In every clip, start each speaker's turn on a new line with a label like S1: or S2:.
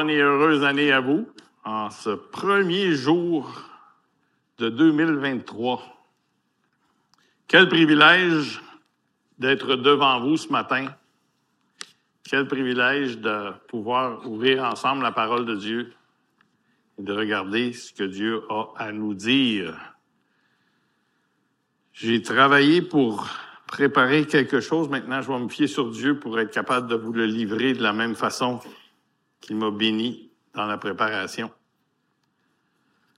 S1: bonne et heureuse année à vous en ce premier jour de 2023. Quel privilège d'être devant vous ce matin. Quel privilège de pouvoir ouvrir ensemble la parole de Dieu et de regarder ce que Dieu a à nous dire. J'ai travaillé pour préparer quelque chose. Maintenant, je vais me fier sur Dieu pour être capable de vous le livrer de la même façon qu'il m'a béni dans la préparation.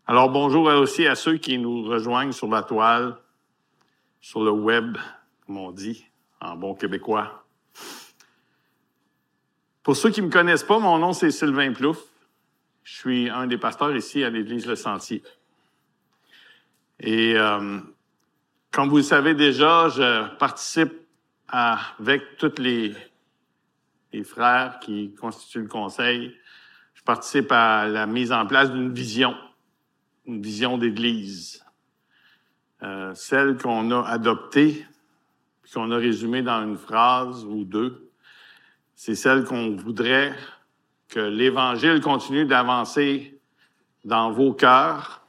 S1: Alors bonjour aussi à ceux qui nous rejoignent sur la toile, sur le web, comme on dit en bon québécois. Pour ceux qui ne me connaissent pas, mon nom c'est Sylvain Plouf. Je suis un des pasteurs ici à l'Église Le Sentier. Et euh, comme vous le savez déjà, je participe avec tous les, les frères qui constituent le conseil. Je participe à la mise en place d'une vision, une vision d'Église, euh, celle qu'on a adoptée, qu'on a résumée dans une phrase ou deux. C'est celle qu'on voudrait que l'Évangile continue d'avancer dans vos cœurs,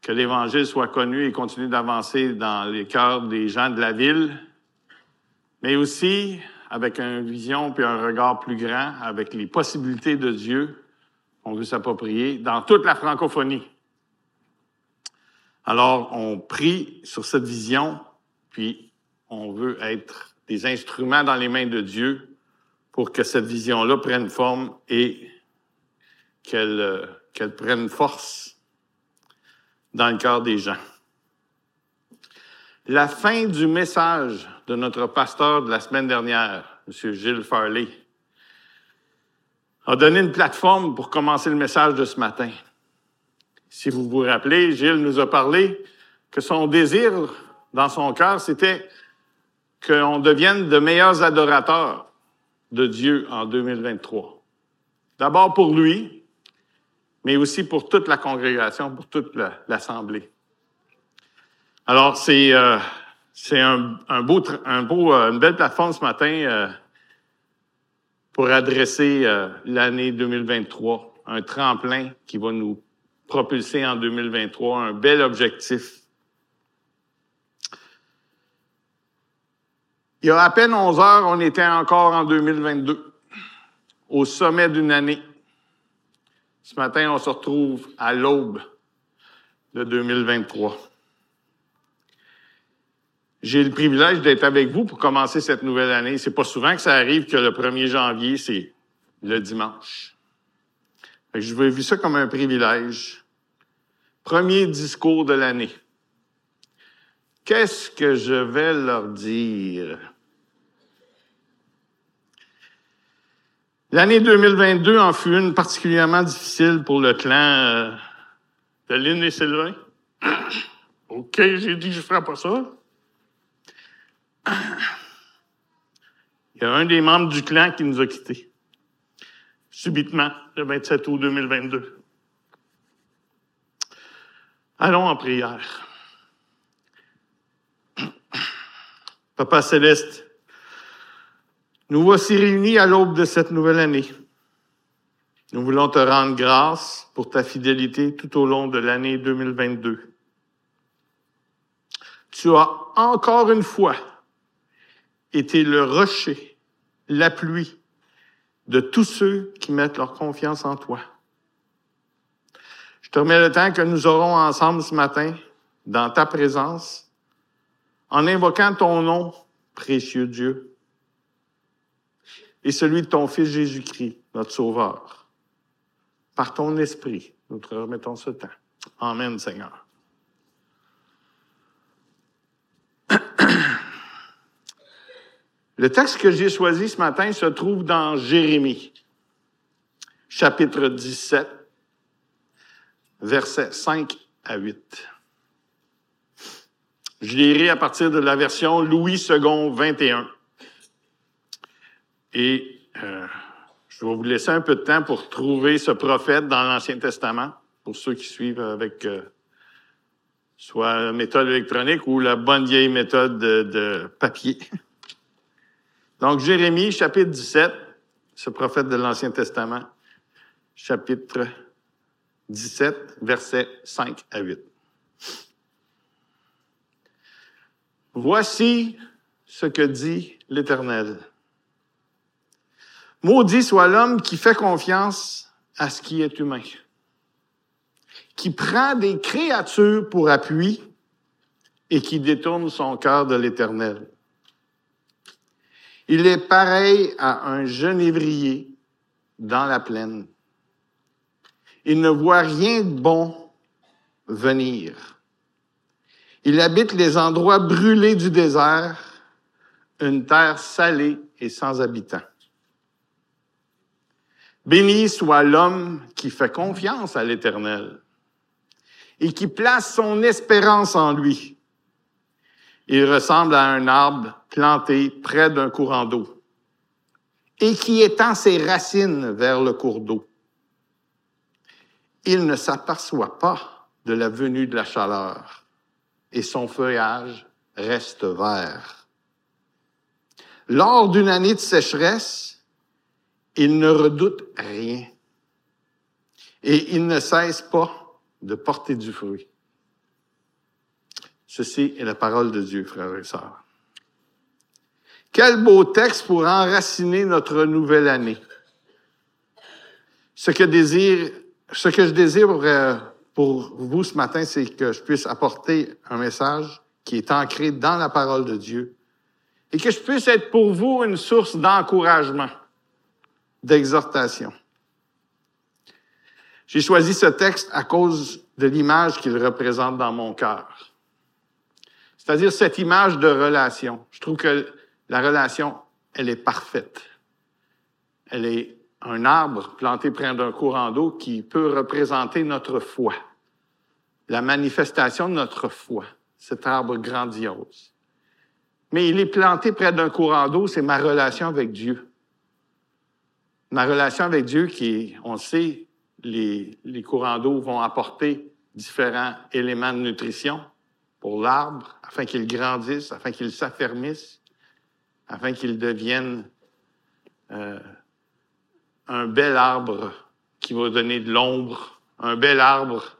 S1: que l'Évangile soit connu et continue d'avancer dans les cœurs des gens de la ville, mais aussi avec une vision puis un regard plus grand, avec les possibilités de Dieu qu'on veut s'approprier dans toute la francophonie. Alors, on prie sur cette vision, puis on veut être des instruments dans les mains de Dieu pour que cette vision-là prenne forme et qu'elle euh, qu'elle prenne force dans le cœur des gens. La fin du message de notre pasteur de la semaine dernière, M. Gilles Farley, a donné une plateforme pour commencer le message de ce matin. Si vous vous rappelez, Gilles nous a parlé que son désir dans son cœur, c'était qu'on devienne de meilleurs adorateurs de Dieu en 2023. D'abord pour lui, mais aussi pour toute la congrégation, pour toute l'assemblée. Alors, c'est euh, un, beau, un beau, euh, une belle plateforme ce matin euh, pour adresser l'année 2023, un tremplin qui va nous propulser en 2023, un bel objectif. Il y a à peine 11 heures, on était encore en 2022, au sommet d'une année. Ce matin, on se retrouve à l'aube de 2023. J'ai le privilège d'être avec vous pour commencer cette nouvelle année. C'est pas souvent que ça arrive que le 1er janvier, c'est le dimanche. Je vais vu ça comme un privilège. Premier discours de l'année. Qu'est-ce que je vais leur dire? L'année 2022 en fut une particulièrement difficile pour le clan euh, de Lynn et Sylvain. OK, j'ai dit que je ne ferai pas ça. Il y a un des membres du clan qui nous a quittés, subitement, le 27 août 2022. Allons en prière. Papa Céleste, nous voici réunis à l'aube de cette nouvelle année. Nous voulons te rendre grâce pour ta fidélité tout au long de l'année 2022. Tu as encore une fois été le rocher, la pluie de tous ceux qui mettent leur confiance en toi. Je te remets le temps que nous aurons ensemble ce matin dans ta présence en invoquant ton nom, précieux Dieu et celui de ton Fils Jésus-Christ, notre Sauveur. Par ton esprit, nous te remettons ce temps. Amen, Seigneur. Le texte que j'ai choisi ce matin se trouve dans Jérémie, chapitre 17, versets 5 à 8. Je lirai à partir de la version Louis II 21. Et euh, je vais vous laisser un peu de temps pour trouver ce prophète dans l'Ancien Testament, pour ceux qui suivent avec euh, soit la méthode électronique ou la bonne vieille méthode de, de papier. Donc, Jérémie, chapitre 17, ce prophète de l'Ancien Testament. chapitre 17, versets 5 à 8. Voici ce que dit l'Éternel. Maudit soit l'homme qui fait confiance à ce qui est humain, qui prend des créatures pour appui et qui détourne son cœur de l'Éternel. Il est pareil à un genévrier dans la plaine. Il ne voit rien de bon venir. Il habite les endroits brûlés du désert, une terre salée et sans habitants. Béni soit l'homme qui fait confiance à l'Éternel et qui place son espérance en lui. Il ressemble à un arbre planté près d'un courant d'eau et qui étend ses racines vers le cours d'eau. Il ne s'aperçoit pas de la venue de la chaleur et son feuillage reste vert. Lors d'une année de sécheresse, il ne redoute rien et il ne cesse pas de porter du fruit. Ceci est la parole de Dieu, frères et sœurs. Quel beau texte pour enraciner notre nouvelle année. Ce que, je désire euh, pour vous ce matin, c'est que je puisse apporter un message qui est ancré dans la parole de Dieu et que je puisse être pour vous une source d'encouragement, d'exhortation. J'ai choisi ce texte à cause de l'image qu'il représente dans mon cœur. C'est-à-dire cette image de relation. Je trouve que la relation, elle est parfaite. Elle est un arbre planté près d'un courant d'eau qui peut représenter notre foi, la manifestation de notre foi, cet arbre grandiose. Mais il est planté près d'un courant d'eau, c'est ma relation avec Dieu. Ma relation avec Dieu qui, on sait, les, les courants d'eau vont apporter différents éléments de nutrition pour l'arbre, afin qu'il grandisse, afin qu'il s'affermisse, afin qu'il devienne euh, un bel arbre qui va donner de l'ombre, un bel arbre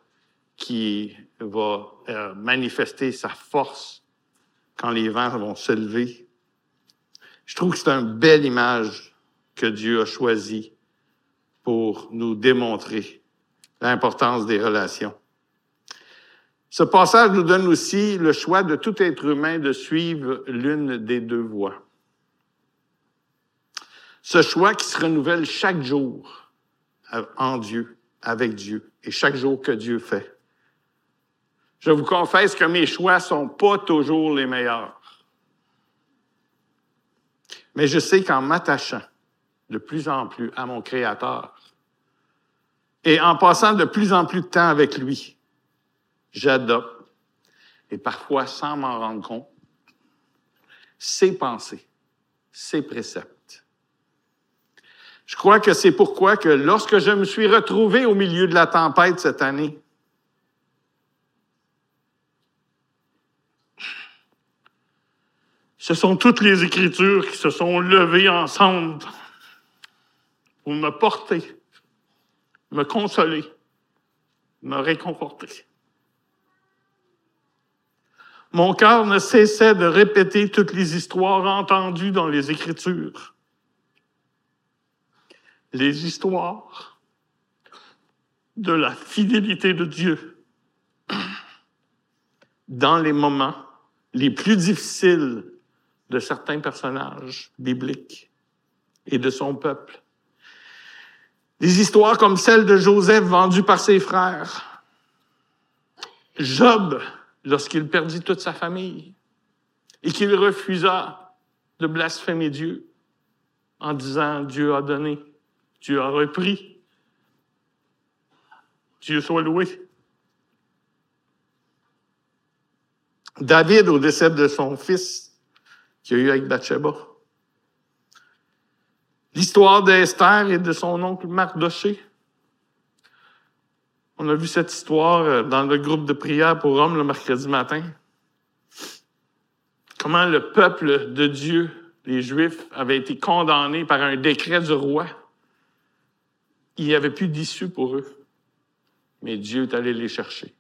S1: qui va euh, manifester sa force quand les vents vont se lever. Je trouve que c'est une belle image que Dieu a choisie pour nous démontrer l'importance des relations. Ce passage nous donne aussi le choix de tout être humain de suivre l'une des deux voies. Ce choix qui se renouvelle chaque jour en Dieu, avec Dieu, et chaque jour que Dieu fait. Je vous confesse que mes choix sont pas toujours les meilleurs. Mais je sais qu'en m'attachant de plus en plus à mon Créateur et en passant de plus en plus de temps avec lui, j'adopte, et parfois sans m'en rendre compte, ses pensées, ses préceptes. Je crois que c'est pourquoi que lorsque je me suis retrouvé au milieu de la tempête cette année, ce sont toutes les Écritures qui se sont levées ensemble pour me porter, me consoler, me réconforter. Mon cœur ne cessait de répéter toutes les histoires entendues dans les Écritures. Les histoires de la fidélité de Dieu dans les moments les plus difficiles de certains personnages bibliques et de son peuple. Des histoires comme celle de Joseph vendu par ses frères. Job lorsqu'il perdit toute sa famille et qu'il refusa de blasphémer Dieu en disant Dieu a donné, Dieu a repris, Dieu soit loué. David au décès de son fils qu'il a eu avec Bathsheba. L'histoire d'Esther et de son oncle Mardoché on a vu cette histoire euh, dans le groupe de prière pour hommes le mercredi matin. Comment le peuple de Dieu, les Juifs, avait été condamné par un décret du roi il n'y avait plus d'issue pour eux. Mais Dieu est allé les chercher.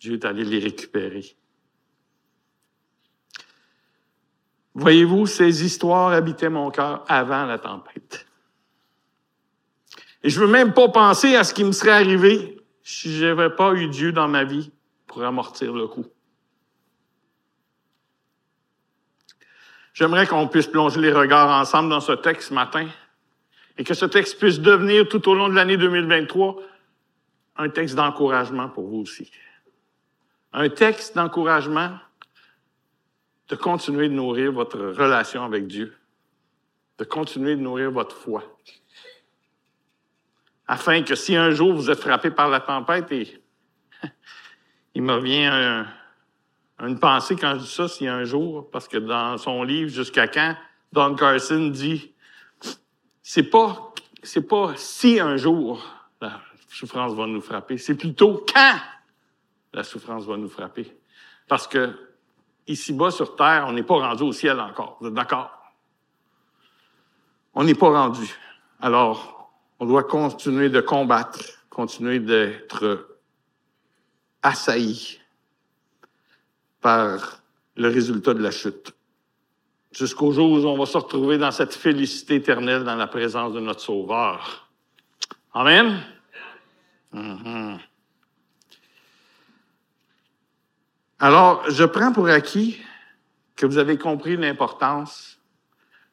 S1: Dieu est allé les récupérer. Voyez-vous, ces histoires habitaient mon cœur avant la tempête. Et je veux même pas penser à ce qui me serait arrivé si je n'avais pas eu Dieu dans ma vie pour amortir le coup. J'aimerais qu'on puisse plonger les regards ensemble dans ce texte ce matin et que ce texte puisse devenir tout au long de l'année 2023 un texte d'encouragement pour vous aussi. Un texte d'encouragement de continuer de nourrir votre relation avec Dieu, de continuer de nourrir votre foi. Afin que si un jour vous êtes frappé par la tempête et il me revient une pensée quand je dis ça, si un jour, parce que dans son livre Jusqu'à quand, Don Carson dit, c'est pas, c'est pas si un jour la souffrance va nous frapper, c'est plutôt quand la souffrance va nous frapper. Parce que ici-bas sur Terre, on n'est pas rendu au ciel encore. Vous êtes d'accord? On n'est pas rendu. Alors, on doit continuer de combattre, continuer d'être assailli par le résultat de la chute. Jusqu'au jour où on va se retrouver dans cette félicité éternelle dans la présence de notre Sauveur. Amen? Mm-hmm. Alors, je prends pour acquis que vous avez compris l'importance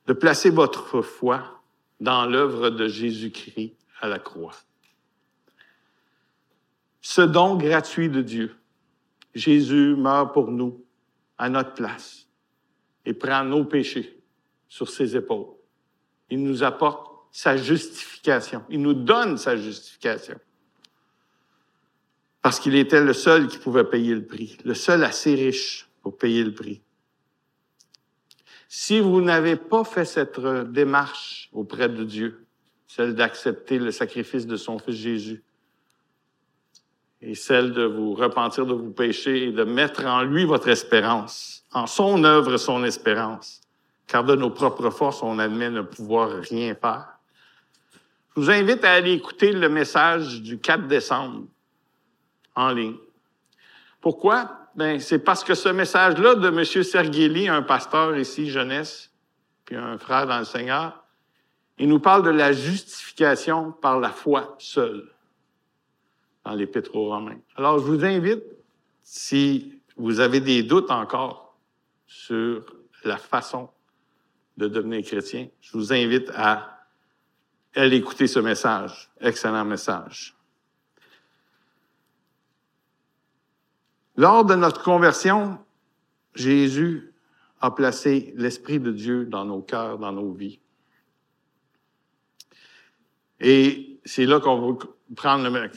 S1: de placer votre foi dans l'œuvre de Jésus-Christ à la croix. Ce don gratuit de Dieu. Jésus meurt pour nous, à notre place, et prend nos péchés sur ses épaules. Il nous apporte sa justification. Il nous donne sa justification parce qu'il était le seul qui pouvait payer le prix, le seul assez riche pour payer le prix. Si vous n'avez pas fait cette démarche auprès de Dieu, celle d'accepter le sacrifice de son Fils Jésus, et celle de vous repentir de vos péchés et de mettre en lui votre espérance, en son œuvre son espérance, car de nos propres forces, on admet ne pouvoir rien faire. Je vous invite à aller écouter le message du 4 décembre en ligne. Pourquoi? Ben, c'est parce que ce message-là de M. Sergeli, un pasteur ici, jeunesse, puis un frère dans le Seigneur, il nous parle de la justification par la foi seule dans l'Épître aux Romains. Alors, je vous invite, si vous avez des doutes encore sur la façon de devenir chrétien, je vous invite à aller écouter ce message. Excellent message. Lors de notre conversion, Jésus a placé l'Esprit de Dieu dans nos cœurs, dans nos vies. Et c'est là qu'on veut prendre le,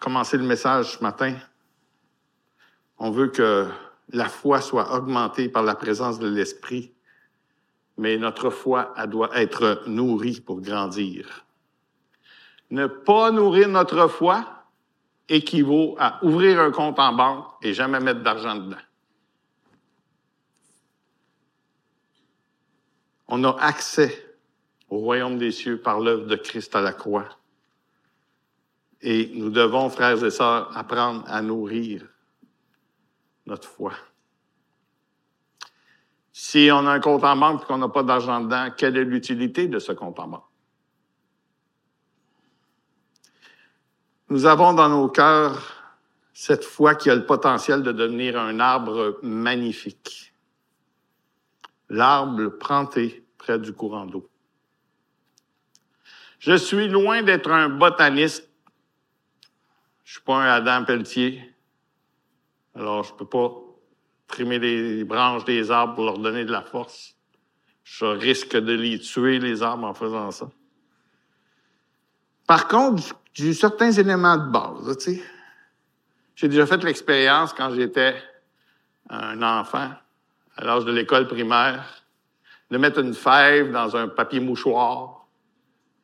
S1: commencer le message ce matin. On veut que la foi soit augmentée par la présence de l'Esprit, mais notre foi elle doit être nourrie pour grandir. Ne pas nourrir notre foi, équivaut à ouvrir un compte en banque et jamais mettre d'argent dedans. On a accès au royaume des cieux par l'œuvre de Christ à la croix. Et nous devons, frères et sœurs, apprendre à nourrir notre foi. Si on a un compte en banque et qu'on n'a pas d'argent dedans, quelle est l'utilité de ce compte en banque? Nous avons dans nos cœurs cette foi qui a le potentiel de devenir un arbre magnifique. L'arbre planté près du courant d'eau. Je suis loin d'être un botaniste. Je suis pas un Adam Pelletier. Alors, je peux pas trimer les branches des arbres pour leur donner de la force. Je risque de les tuer, les arbres, en faisant ça. Par contre, j'ai eu certains éléments de base, tu. J'ai déjà fait l'expérience quand j'étais un enfant, à l'âge de l'école primaire, de mettre une fève dans un papier mouchoir,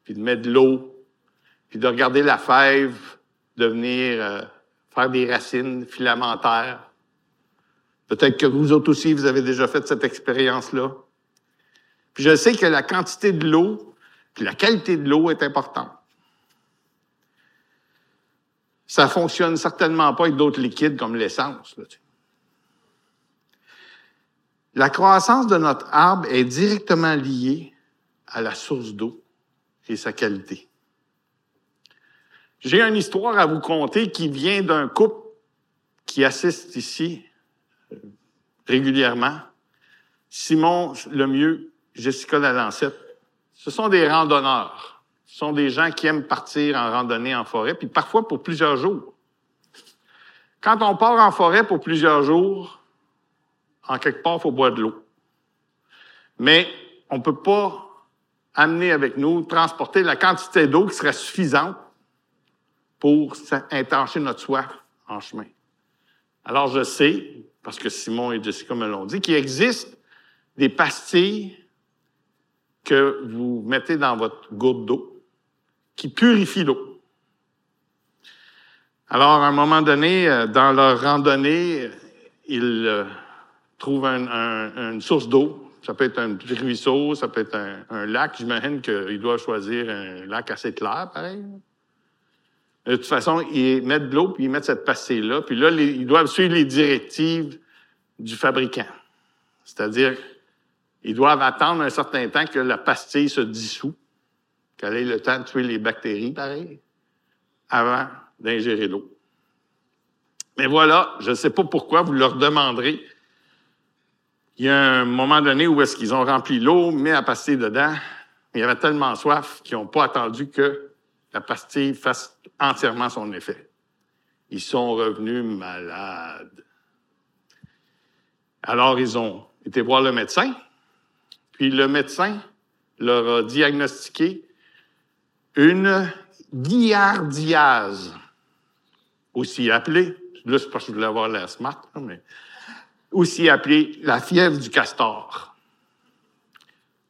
S1: puis de mettre de l'eau, puis de regarder la fève devenir, euh, faire des racines filamentaires. Peut-être que vous autres aussi, vous avez déjà fait cette expérience-là. Puis je sais que la quantité de l'eau Puis la qualité de l'eau est importante. Ça fonctionne certainement pas avec d'autres liquides comme l'essence. La croissance de notre arbre est directement liée à la source d'eau et sa qualité. J'ai une histoire à vous conter qui vient d'un couple qui assiste ici euh, régulièrement. Simon Lemieux, Jessica Lalancette. Ce sont des randonneurs. Ce sont des gens qui aiment partir en randonnée en forêt, puis parfois pour plusieurs jours. Quand on part en forêt pour plusieurs jours, en quelque part, il faut boire de l'eau. Mais on ne peut pas amener avec nous, transporter la quantité d'eau qui serait suffisante pour intencher notre soif en chemin. Alors je sais, parce que Simon et Jessica me l'ont dit, qu'il existe des pastilles que vous mettez dans votre goutte d'eau qui purifient l'eau. Alors, à un moment donné, euh, dans leur randonnée, ils euh, trouvent une source d'eau. Ça peut être un ruisseau, ça peut être un, un lac. J'imagine qu'ils doivent choisir un lac assez clair, pareil. De toute façon, ils mettent de l'eau, puis ils mettent cette pastille-là. Puis là, ils doivent suivre les directives du fabricant. C'est-à-dire, ils doivent attendre un certain temps que la pastille se dissout, qu'elle ait le temps de tuer les bactéries, pareil, avant d'ingérer l'eau. Mais voilà, je ne sais pas pourquoi, vous leur demanderez. Il y a un moment donné où est-ce qu'ils ont rempli l'eau, mis la pastille dedans. Il y avait tellement soif qu'ils n'ont pas attendu que la pastille fasse entièrement son effet. Ils sont revenus malades. Alors, ils ont été voir le médecin, puis le médecin leur a diagnostiqué une giardiase, aussi appelée, là, c'est parce que je voulais avoir l'air smart, mais aussi appelée la fièvre du castor.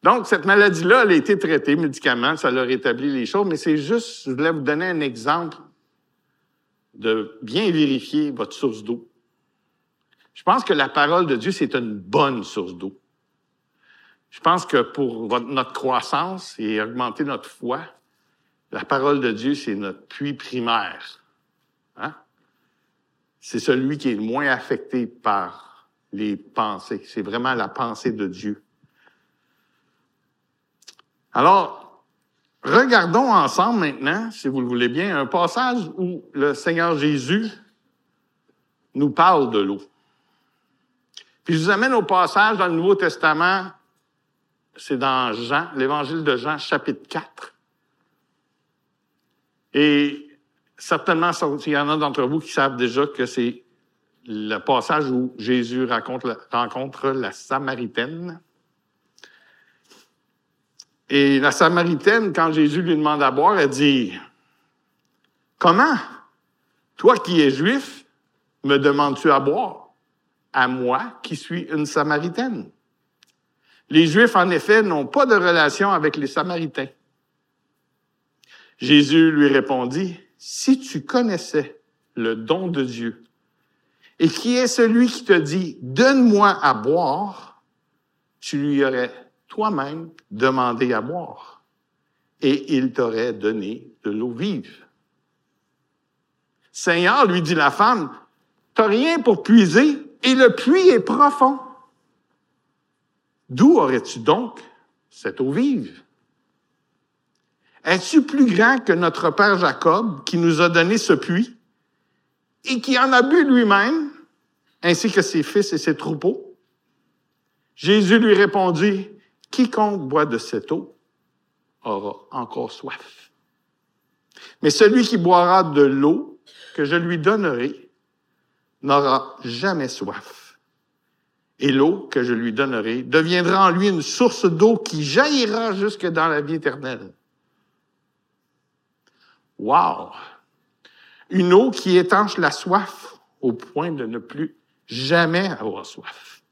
S1: Donc, cette maladie-là, elle a été traitée, médicaments, ça leur rétabli les choses, mais c'est juste, je voulais vous donner un exemple de bien vérifier votre source d'eau. Je pense que la parole de Dieu, c'est une bonne source d'eau. Je pense que pour notre croissance et augmenter notre foi, la parole de Dieu, c'est notre puits primaire. Hein? C'est celui qui est le moins affecté par les pensées. C'est vraiment la pensée de Dieu. Alors, regardons ensemble maintenant, si vous le voulez bien, un passage où le Seigneur Jésus nous parle de l'eau. Puis je vous amène au passage dans le Nouveau Testament, c'est dans Jean, l'Évangile de Jean, chapitre 4. Et certainement, il y en a d'entre vous qui savent déjà que c'est le passage où Jésus rencontre la Samaritaine. Et la Samaritaine, quand Jésus lui demande à boire, elle dit, Comment, toi qui es juif, me demandes-tu à boire, à moi qui suis une Samaritaine? Les Juifs, en effet, n'ont pas de relation avec les Samaritains. Jésus lui répondit, Si tu connaissais le don de Dieu, et qui est celui qui te dit, Donne-moi à boire, tu lui aurais toi-même demander à boire, et il t'aurait donné de l'eau vive. Seigneur, lui dit la femme, t'as rien pour puiser, et le puits est profond. D'où aurais-tu donc cette eau vive? Es-tu plus grand que notre père Jacob qui nous a donné ce puits et qui en a bu lui-même, ainsi que ses fils et ses troupeaux? Jésus lui répondit, Quiconque boit de cette eau aura encore soif. Mais celui qui boira de l'eau que je lui donnerai n'aura jamais soif. Et l'eau que je lui donnerai deviendra en lui une source d'eau qui jaillira jusque dans la vie éternelle. Wow! Une eau qui étanche la soif au point de ne plus jamais avoir soif.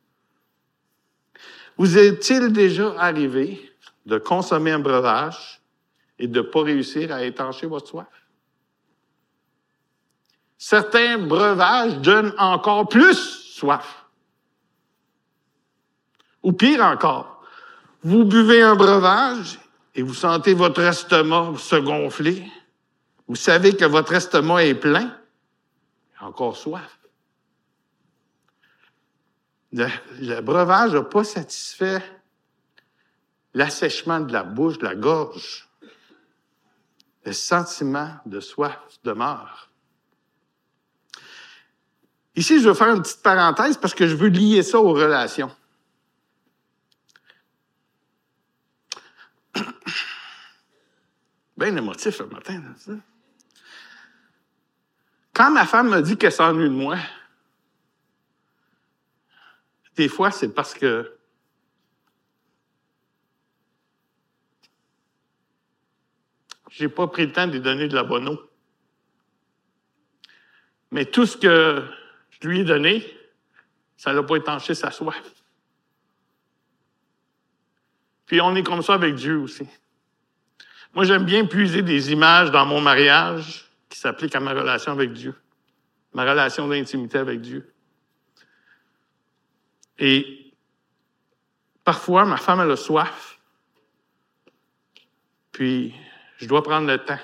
S1: Vous est-il déjà arrivé de consommer un breuvage et de ne pas réussir à étancher votre soif? Certains breuvages donnent encore plus soif. Ou pire encore, vous buvez un breuvage et vous sentez votre estomac se gonfler, vous savez que votre estomac est plein, encore soif. Le, breuvage n'a pas satisfait l'assèchement de la bouche, de la gorge. Le sentiment de soif demeure. Ici, je veux faire une petite parenthèse parce que je veux lier ça aux relations. Bien émotif le matin. Ça. Quand ma femme me dit qu'elle s'ennuie de moi, des fois, c'est parce que j'ai pas pris le temps de lui donner de la bonne eau. Mais tout ce que je lui ai donné, ça n'a pas étanché sa soif. Puis on est comme ça avec Dieu aussi. Moi, j'aime bien puiser des images dans mon mariage qui s'appliquent à ma relation avec Dieu, ma relation d'intimité avec Dieu. Et parfois, ma femme, a le soif, puis je dois prendre le temps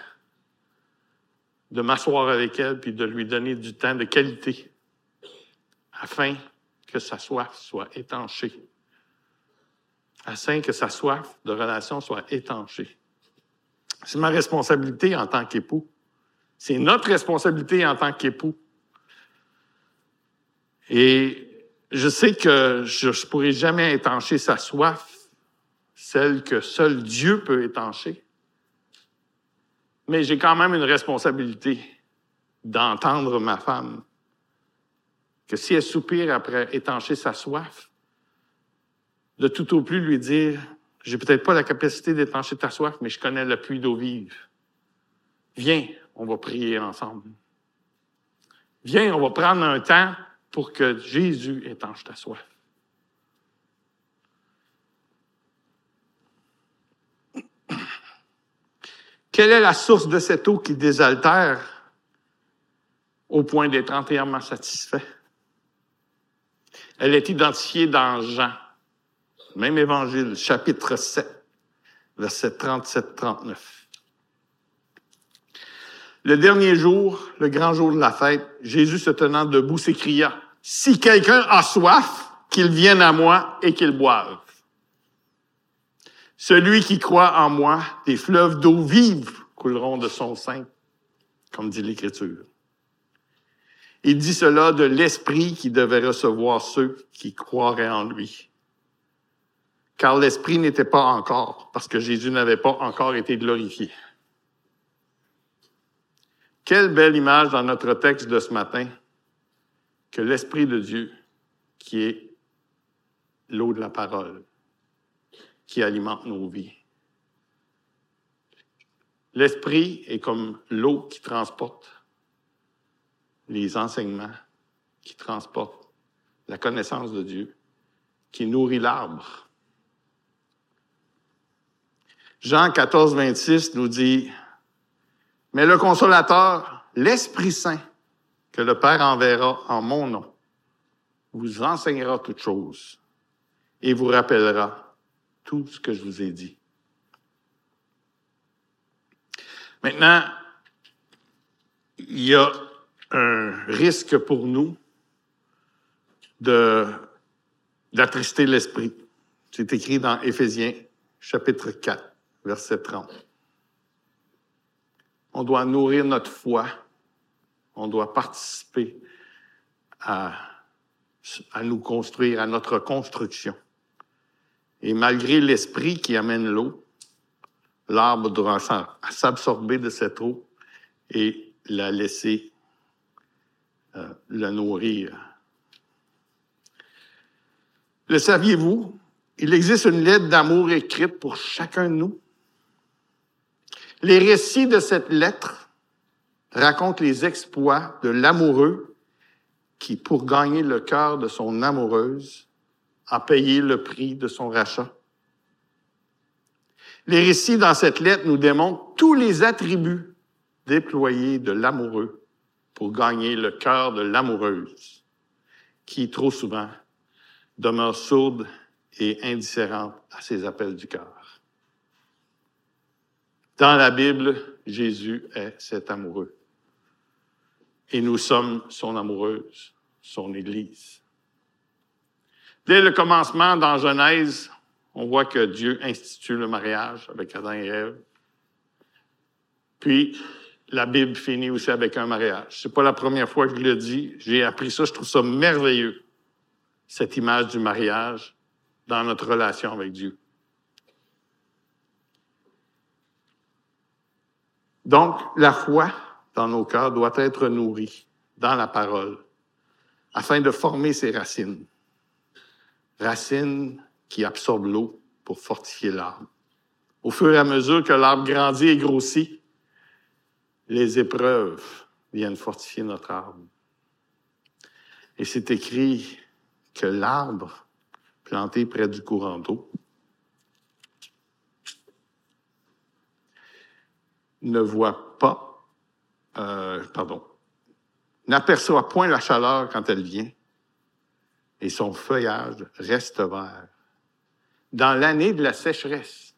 S1: de m'asseoir avec elle, puis de lui donner du temps de qualité, afin que sa soif soit étanchée, afin que sa soif de relation soit étanchée. C'est ma responsabilité en tant qu'époux. C'est notre responsabilité en tant qu'époux. Et je sais que je ne pourrai jamais étancher sa soif, celle que seul Dieu peut étancher. Mais j'ai quand même une responsabilité d'entendre ma femme. Que si elle soupire après étancher sa soif, de tout au plus lui dire, j'ai peut-être pas la capacité d'étancher ta soif, mais je connais le puits d'eau vive. Viens, on va prier ensemble. Viens, on va prendre un temps pour que Jésus étanche ta soif. Quelle est la source de cette eau qui désaltère au point d'être entièrement satisfait? Elle est identifiée dans Jean, même évangile, chapitre 7, verset 37-39. Le dernier jour, le grand jour de la fête, Jésus se tenant debout s'écria, Si quelqu'un a soif, qu'il vienne à moi et qu'il boive. Celui qui croit en moi, des fleuves d'eau vive couleront de son sein, comme dit l'Écriture. Il dit cela de l'Esprit qui devait recevoir ceux qui croiraient en lui. Car l'Esprit n'était pas encore, parce que Jésus n'avait pas encore été glorifié. Quelle belle image dans notre texte de ce matin que l'Esprit de Dieu, qui est l'eau de la parole, qui alimente nos vies. L'Esprit est comme l'eau qui transporte les enseignements, qui transporte la connaissance de Dieu, qui nourrit l'arbre. Jean 14, 26 nous dit, mais le consolateur, l'Esprit Saint, que le Père enverra en mon nom, vous enseignera toutes choses et vous rappellera tout ce que je vous ai dit. Maintenant, il y a un risque pour nous de d'attrister l'esprit. C'est écrit dans Éphésiens chapitre 4, verset 30. On doit nourrir notre foi. On doit participer à, à nous construire, à notre construction. Et malgré l'esprit qui amène l'eau, l'arbre doit s'absorber de cette eau et la laisser euh, la nourrir. Le saviez-vous? Il existe une lettre d'amour écrite pour chacun de nous. Les récits de cette lettre racontent les exploits de l'amoureux qui, pour gagner le cœur de son amoureuse, a payé le prix de son rachat. Les récits dans cette lettre nous démontrent tous les attributs déployés de l'amoureux pour gagner le cœur de l'amoureuse, qui trop souvent demeure sourde et indifférente à ses appels du cœur. Dans la Bible, Jésus est cet amoureux. Et nous sommes son amoureuse, son Église. Dès le commencement, dans Genèse, on voit que Dieu institue le mariage avec Adam et Ève. Puis, la Bible finit aussi avec un mariage. C'est pas la première fois que je le dis. J'ai appris ça. Je trouve ça merveilleux. Cette image du mariage dans notre relation avec Dieu. Donc, la foi dans nos cœurs doit être nourrie dans la parole afin de former ses racines. Racines qui absorbent l'eau pour fortifier l'arbre. Au fur et à mesure que l'arbre grandit et grossit, les épreuves viennent fortifier notre arbre. Et c'est écrit que l'arbre planté près du courant d'eau ne voit pas, euh, pardon, n'aperçoit point la chaleur quand elle vient, et son feuillage reste vert. Dans l'année de la sécheresse,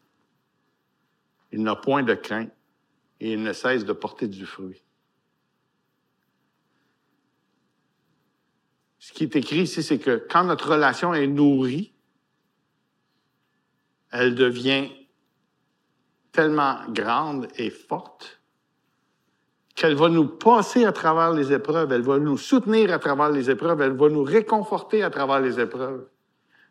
S1: il n'a point de crainte et il ne cesse de porter du fruit. Ce qui est écrit ici, c'est que quand notre relation est nourrie, elle devient tellement grande et forte qu'elle va nous passer à travers les épreuves, elle va nous soutenir à travers les épreuves, elle va nous réconforter à travers les épreuves.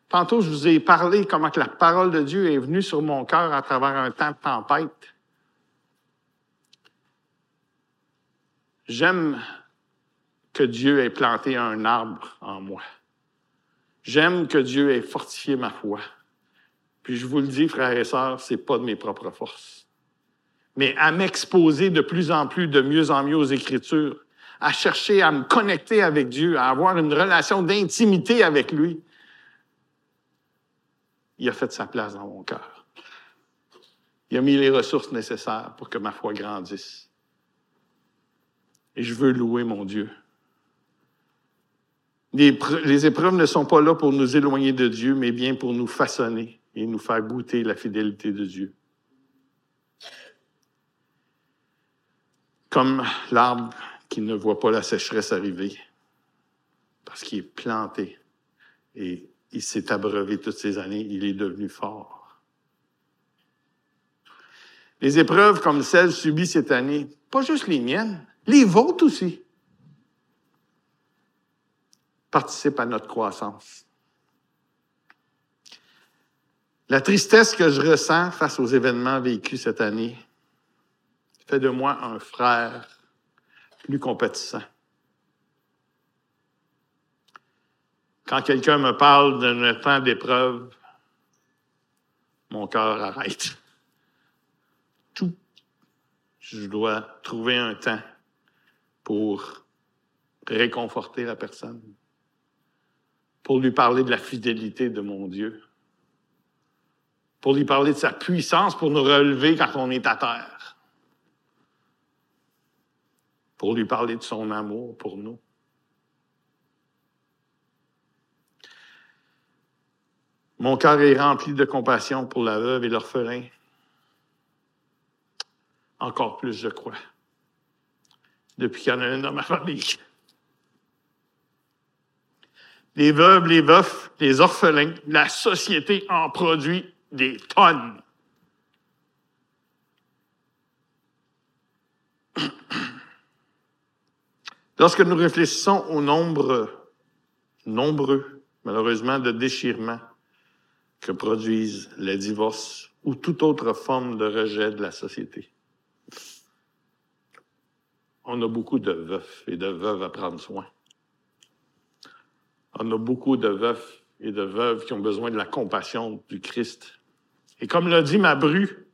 S1: Tantôt, je vous ai parlé comment que la parole de Dieu est venue sur mon cœur à travers un temps de tempête. J'aime que Dieu ait planté un arbre en moi. J'aime que Dieu ait fortifié ma foi. Puis je vous le dis, frères et sœurs, c'est pas de mes propres forces. Mais à m'exposer de plus en plus, de mieux en mieux aux Écritures, à chercher à me connecter avec Dieu, à avoir une relation d'intimité avec lui, il a fait sa place dans mon cœur. Il a mis les ressources nécessaires pour que ma foi grandisse. Et je veux louer mon Dieu. Les, les, épreuves ne sont pas là pour nous éloigner de Dieu, mais bien pour nous façonner et nous faire goûter la fidélité de Dieu. Comme l'arbre qui ne voit pas la sécheresse arriver, parce qu'il est planté et il s'est abreuvé toutes ces années, il est devenu fort. Les épreuves comme celles subies cette année, pas juste les miennes, les vôtres aussi, participent à notre croissance. La tristesse que je ressens face aux événements vécus cette année fait de moi un frère plus compétissant. Quand quelqu'un me parle d'un temps d'épreuve, mon cœur arrête. Tout. Je dois trouver un temps pour réconforter la personne, pour lui parler de la fidélité de mon Dieu, pour lui parler de sa puissance pour nous relever quand on est à terre, pour lui parler de son amour pour nous. Mon cœur est rempli de compassion pour la veuve et l'orphelin. Encore plus, je crois, depuis qu'il y en a un dans ma famille. Les veuves, les veufs, les orphelins, la société en produit des tonnes. Lorsque nous réfléchissons au nombre nombreux, malheureusement, de déchirements que produisent les divorces ou toute autre forme de rejet de la société. On a beaucoup de veufs et de veuves à prendre soin. On a beaucoup de veufs et de veuves qui ont besoin de la compassion du Christ. Et comme l'a dit ma bru,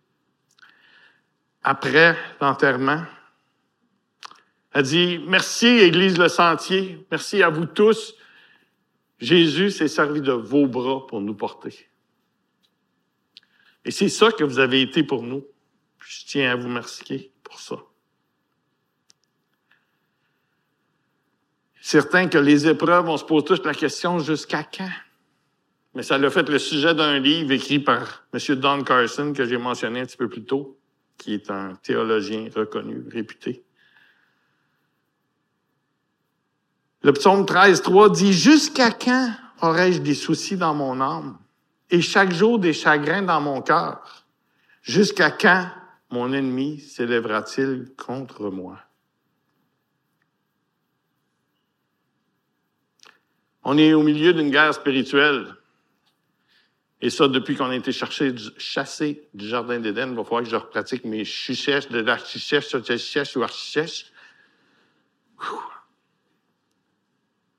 S1: après l'enterrement, elle dit, merci Église Le Sentier, merci à vous tous. Jésus s'est servi de vos bras pour nous porter. Et c'est ça que vous avez été pour nous. Je tiens à vous remercier pour ça. Certain que les épreuves, on se pose tous la question jusqu'à quand? Mais ça l'a fait le sujet d'un livre écrit par M. Don Carson que j'ai mentionné un petit peu plus tôt. qui est un théologien reconnu, réputé. Le psaume 13, 3 dit, Jusqu'à quand aurai-je des soucis dans mon âme et chaque jour des chagrins dans mon cœur? Jusqu'à quand mon ennemi s'élèvera-t-il contre moi? On est au milieu d'une guerre spirituelle. Et ça, depuis qu'on a été chassé du Jardin d'Éden, il va falloir que je repratique mes chichèches de l'archichèche, chichèche ou archichèche.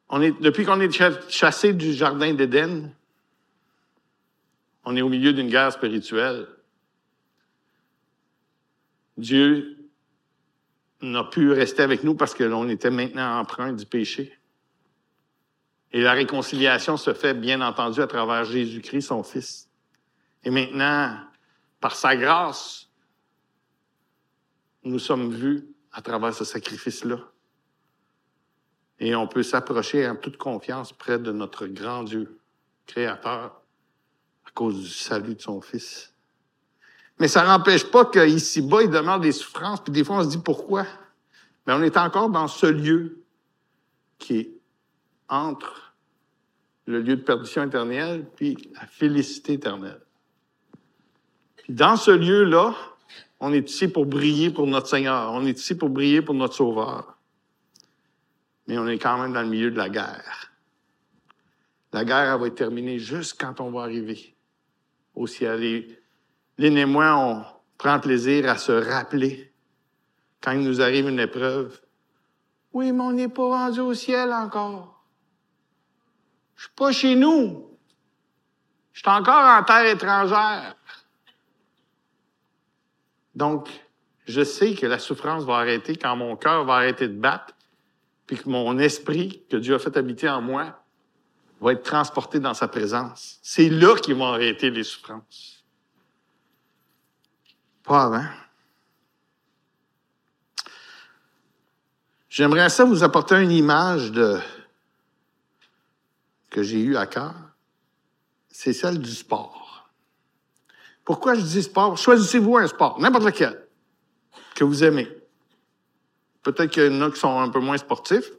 S1: On est, depuis qu'on est chassé du Jardin d'Éden, on est au milieu d'une guerre spirituelle. Dieu n'a pu rester avec nous parce que l'on était maintenant emprunt du péché. Et la réconciliation se fait, bien entendu, à travers Jésus-Christ, son Fils. Et maintenant, par sa grâce, nous sommes vus à travers ce sacrifice-là. Et on peut s'approcher en toute confiance près de notre grand Dieu, Créateur, à cause du salut de son Fils. Mais ça n'empêche pas qu'ici-bas, il demeure des souffrances, puis des fois, on se dit pourquoi? Mais on est encore dans ce lieu qui est entre le lieu de perdition éternelle puis la félicité éternelle. Puis dans ce lieu-là, on est ici pour briller pour notre Seigneur. On est ici pour briller pour notre Sauveur. Mais on est quand même dans le milieu de la guerre. La guerre, elle va être terminée juste quand on va arriver au ciel. Lynn et moi, on prend plaisir à se rappeler quand il nous arrive une épreuve. Oui, mais on n'est pas rendu au ciel encore. Je suis pas chez nous. Je suis encore en terre étrangère. Donc, je sais que la souffrance va arrêter quand mon cœur va arrêter de battre, puis que mon esprit, que Dieu a fait habiter en moi, va être transporté dans sa présence. C'est là qu'ils vont arrêter les souffrances. Pas avant. J'aimerais ça vous apporter une image de, que j'ai eue à cœur. C'est celle du sport. Pourquoi je dis sport? Choisissez-vous un sport, n'importe lequel, que vous aimez. Peut-être qu'il y en a qui sont un peu moins sportifs,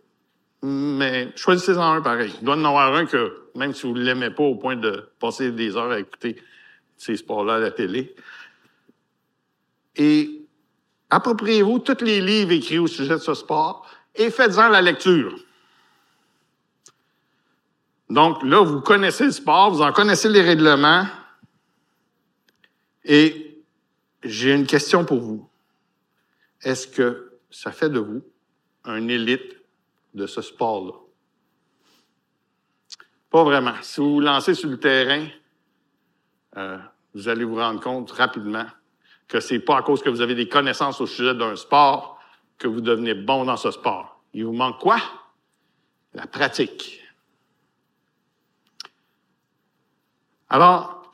S1: mais choisissez-en un pareil. Il doit en avoir un que, même si vous ne l'aimez pas au point de passer des heures à écouter ces sports-là à la télé, et appropriez-vous tous les livres écrits au sujet de ce sport et faites-en la lecture. Donc là, vous connaissez le sport, vous en connaissez les règlements. Et j'ai une question pour vous. Est-ce que ça fait de vous un élite de ce sport-là? Pas vraiment. Si vous vous lancez sur le terrain, euh, vous allez vous rendre compte rapidement que c'est pas à cause que vous avez des connaissances au sujet d'un sport que vous devenez bon dans ce sport. Il vous manque quoi? La pratique. Alors,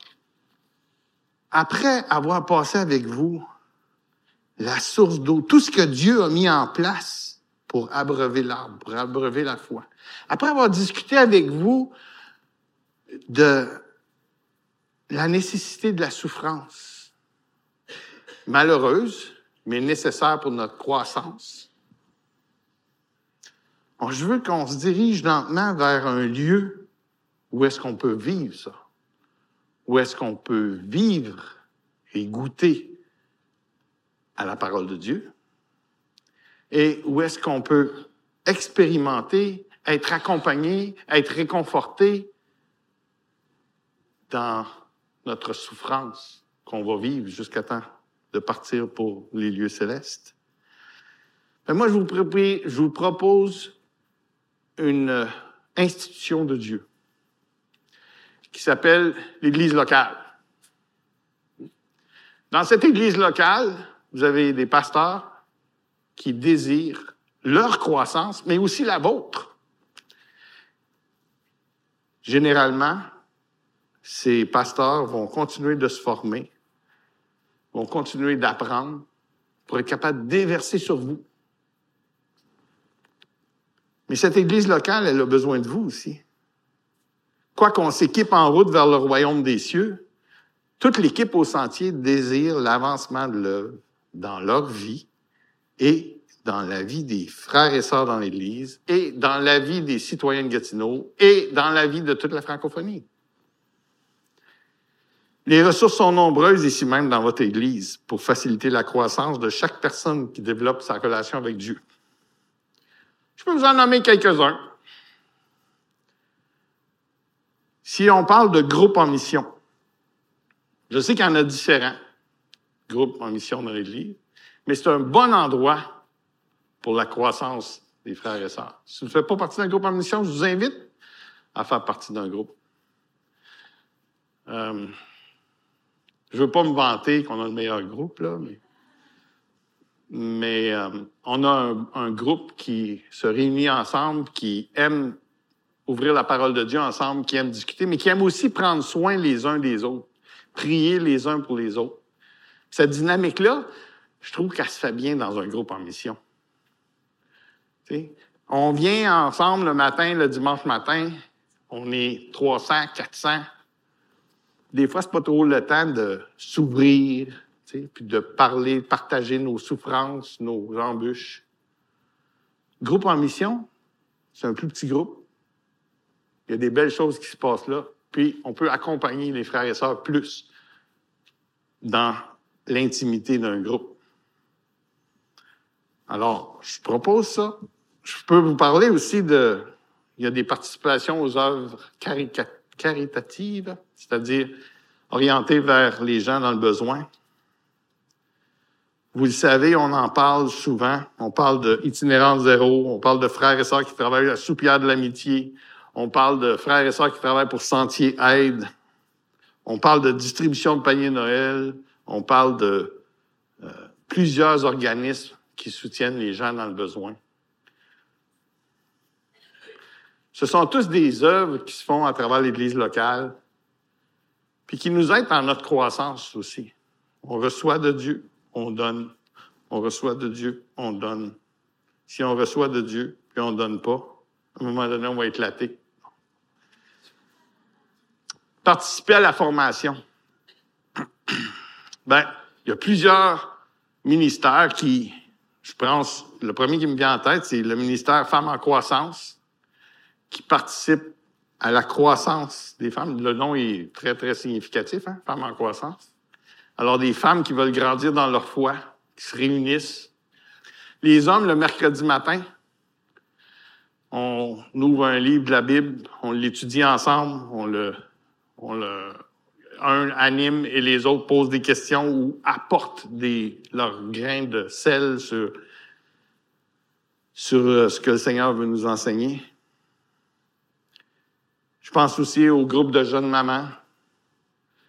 S1: après avoir passé avec vous la source d'eau, tout ce que Dieu a mis en place pour abreuver l'arbre, pour abreuver la foi, après avoir discuté avec vous de la nécessité de la souffrance, malheureuse, mais nécessaire pour notre croissance. je veux qu'on se dirige lentement vers un lieu où est-ce qu'on peut vivre ça, où est-ce qu'on peut vivre et goûter à la parole de Dieu, et où est-ce qu'on peut expérimenter, être accompagné, être réconforté dans notre souffrance qu'on va vivre jusqu'à temps de partir pour les lieux célestes? Mais moi, je vous, je vous propose une euh, institution de Dieu qui s'appelle l'Église locale. Dans cette Église locale, vous avez des pasteurs qui désirent leur croissance, mais aussi la vôtre. Généralement, ces pasteurs vont continuer de se former vont continuer d'apprendre pour être capables de déverser sur vous. Mais cette Église locale, elle a besoin de vous aussi. Quoi qu'on s'équipe en route vers le royaume des cieux, toute l'équipe au sentier désire l'avancement de l'œuvre dans leur vie et dans la vie des frères et sœurs dans l'Église et dans la vie des citoyens de Gatineau et dans la vie de toute la francophonie. Les ressources sont nombreuses ici même dans votre Église pour faciliter la croissance de chaque personne qui développe sa relation avec Dieu. Je peux vous en nommer quelques-uns. Si on parle de groupe en mission, je sais qu'il y en a différents groupes en mission dans l'Église, mais c'est un bon endroit pour la croissance des frères et sœurs. Si vous ne faites pas partie d'un groupe en mission, je vous invite à faire partie d'un groupe. Euh, je veux pas me vanter qu'on a le meilleur groupe, là, mais, euh, on a un, groupe qui se réunit ensemble, qui aime ouvrir la parole de Dieu ensemble, qui aime discuter, mais qui aime aussi prendre soin les uns des autres, prier les uns pour les autres. Cette dynamique-là, je trouve qu'elle se fait bien dans un groupe en mission. on vient ensemble le matin, le dimanche matin, on est 300, 400, des fois, c'est pas trop le temps de s'ouvrir, puis de parler, de partager nos souffrances, nos embûches. Groupe en mission, c'est un plus petit groupe. Il y a des belles choses qui se passent là. Puis, on peut accompagner les frères et sœurs plus dans l'intimité d'un groupe. Alors, je propose ça. Je peux vous parler aussi de... Il y a des participations aux œuvres caricatures caritative, c'est-à-dire orientée vers les gens dans le besoin. Vous le savez, on en parle souvent. On parle de itinérance zéro, on parle de frères et sœurs qui travaillent à Soupière de l'amitié, on parle de frères et sœurs qui travaillent pour Sentier Aide, on parle de distribution de paniers Noël, on parle de euh, plusieurs organismes qui soutiennent les gens dans le besoin. Ce sont tous des œuvres qui se font à travers l'Église locale, puis qui nous aident dans notre croissance aussi. On reçoit de Dieu, on donne. On reçoit de Dieu, on donne. Si on reçoit de Dieu, puis on ne donne pas, à un moment donné, on va éclater. Participer à la formation. Ben, il y a plusieurs ministères qui, je pense, le premier qui me vient en tête, c'est le ministère Femmes en croissance qui participent à la croissance des femmes. Le nom est très, très significatif, hein, femmes en croissance. Alors, des femmes qui veulent grandir dans leur foi, qui se réunissent. Les hommes, le mercredi matin, on ouvre un livre de la Bible, on l'étudie ensemble, on le, on le, un anime et les autres posent des questions ou apportent des, leurs grains de sel sur, sur euh, ce que le Seigneur veut nous enseigner. Je pense aussi au groupe de jeunes mamans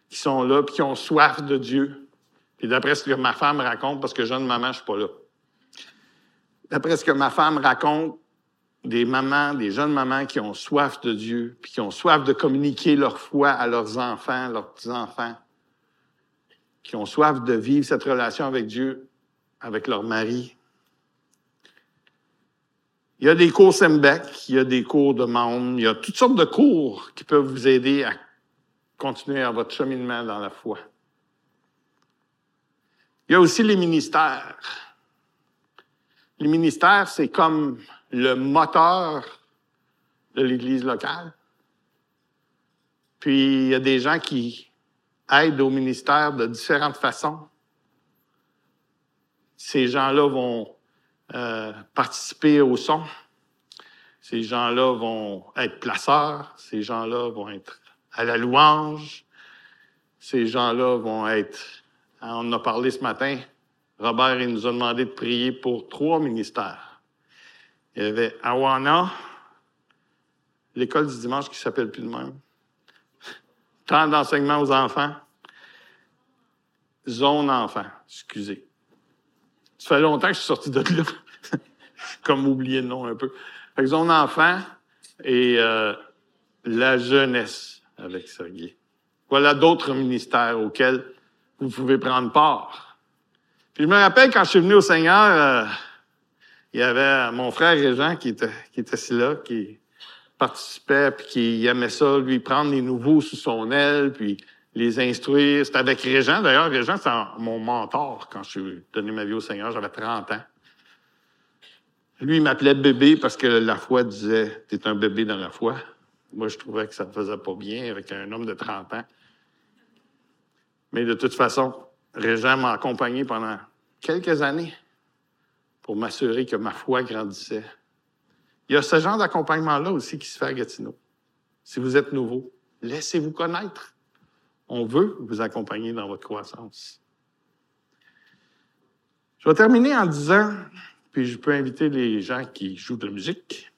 S1: qui sont là, puis qui ont soif de Dieu. Et d'après ce que ma femme raconte, parce que jeune maman, je suis pas là. D'après ce que ma femme raconte, des mamans, des jeunes mamans qui ont soif de Dieu, puis qui ont soif de communiquer leur foi à leurs enfants, leurs petits-enfants, qui ont soif de vivre cette relation avec Dieu, avec leur mari, il y a des cours SEMBEC, il y a des cours de membres, il y a toutes sortes de cours qui peuvent vous aider à continuer à votre cheminement dans la foi. Il y a aussi les ministères. Les ministères, c'est comme le moteur de l'Église locale. Puis il y a des gens qui aident au ministère de différentes façons. Ces gens-là vont euh, participer au son. Ces gens-là vont être placeurs. Ces gens-là vont être à la louange. Ces gens-là vont être... On en a parlé ce matin. Robert, il nous a demandé de prier pour trois ministères. Il y avait Awana, l'école du dimanche qui s'appelle plus de même. Temps d'enseignement aux enfants. Zone enfant, excusez. Ça fait longtemps que je suis sorti de là. Comme oublié le nom un peu. Fait que son enfant et euh, la jeunesse avec Sergei. Voilà d'autres ministères auxquels vous pouvez prendre part. Puis je me rappelle quand je suis venu au Seigneur, euh, il y avait mon frère Régent qui était, qui était assis là, qui participait, puis qui aimait ça, lui prendre les nouveaux sous son aile, puis les instruire. C'était avec Régent. D'ailleurs, Régent, c'est mon mentor quand je suis donné ma vie au Seigneur. J'avais 30 ans. Lui, il m'appelait bébé parce que la foi disait « T'es un bébé dans la foi ». Moi, je trouvais que ça ne faisait pas bien avec un homme de 30 ans. Mais de toute façon, Régent m'a accompagné pendant quelques années pour m'assurer que ma foi grandissait. Il y a ce genre d'accompagnement-là aussi qui se fait à Gatineau. Si vous êtes nouveau, laissez-vous connaître. On veut vous accompagner dans votre croissance. Je vais terminer en disant, puis je peux inviter les gens qui jouent de la musique.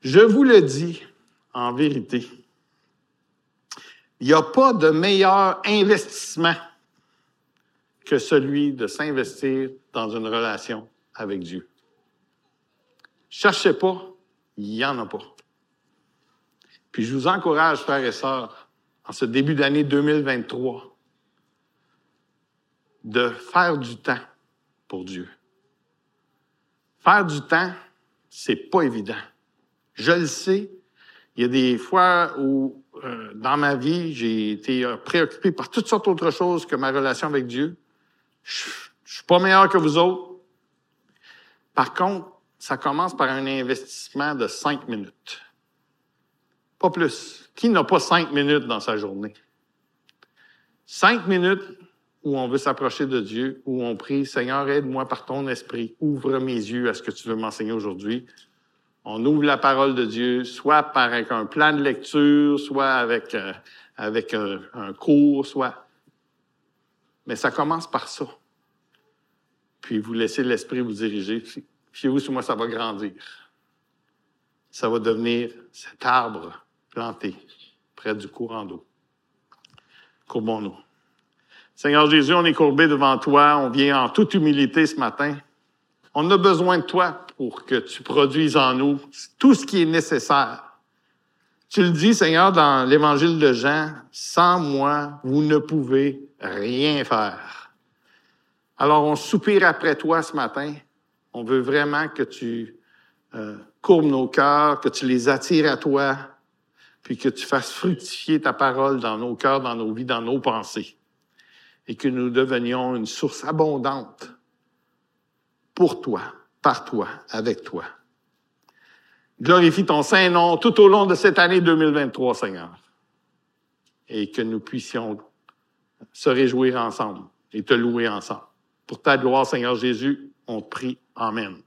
S1: Je vous le dis en vérité, il n'y a pas de meilleur investissement que celui de s'investir dans une relation avec Dieu. Cherchez pas, il n'y en a pas. Puis je vous encourage, frères et sœurs, en ce début d'année 2023, de faire du temps pour Dieu. Faire du temps, c'est pas évident. Je le sais. Il y a des fois où, euh, dans ma vie, j'ai été euh, préoccupé par toutes sortes d'autres choses que ma relation avec Dieu. Je suis pas meilleur que vous autres. Par contre, ça commence par un investissement de cinq minutes. Pas plus. Qui n'a pas cinq minutes dans sa journée? Cinq minutes où on veut s'approcher de Dieu, où on prie, Seigneur, aide-moi par ton esprit, ouvre mes yeux à ce que tu veux m'enseigner aujourd'hui. On ouvre la parole de Dieu, soit par un plan de lecture, soit avec, euh, avec un, un cours, soit... Mais ça commence par ça. Puis vous laissez l'esprit vous diriger. Fiez-vous sur moi, ça va grandir. Ça va devenir cet arbre planté près du courant d'eau. Courbons-nous. Seigneur Jésus, on est courbé devant toi, on vient en toute humilité ce matin. On a besoin de toi pour que tu produises en nous tout ce qui est nécessaire. Tu le dis, Seigneur, dans l'évangile de Jean, sans moi, vous ne pouvez rien faire. Alors on soupire après toi ce matin. On veut vraiment que tu euh, courbes nos cœurs, que tu les attires à toi, puis que tu fasses fructifier ta parole dans nos cœurs, dans nos vies, dans nos pensées, et que nous devenions une source abondante pour toi, par toi, avec toi. Glorifie ton saint nom tout au long de cette année 2023, Seigneur, et que nous puissions se réjouir ensemble et te louer ensemble. Pour ta gloire, Seigneur Jésus, on prie. Amen.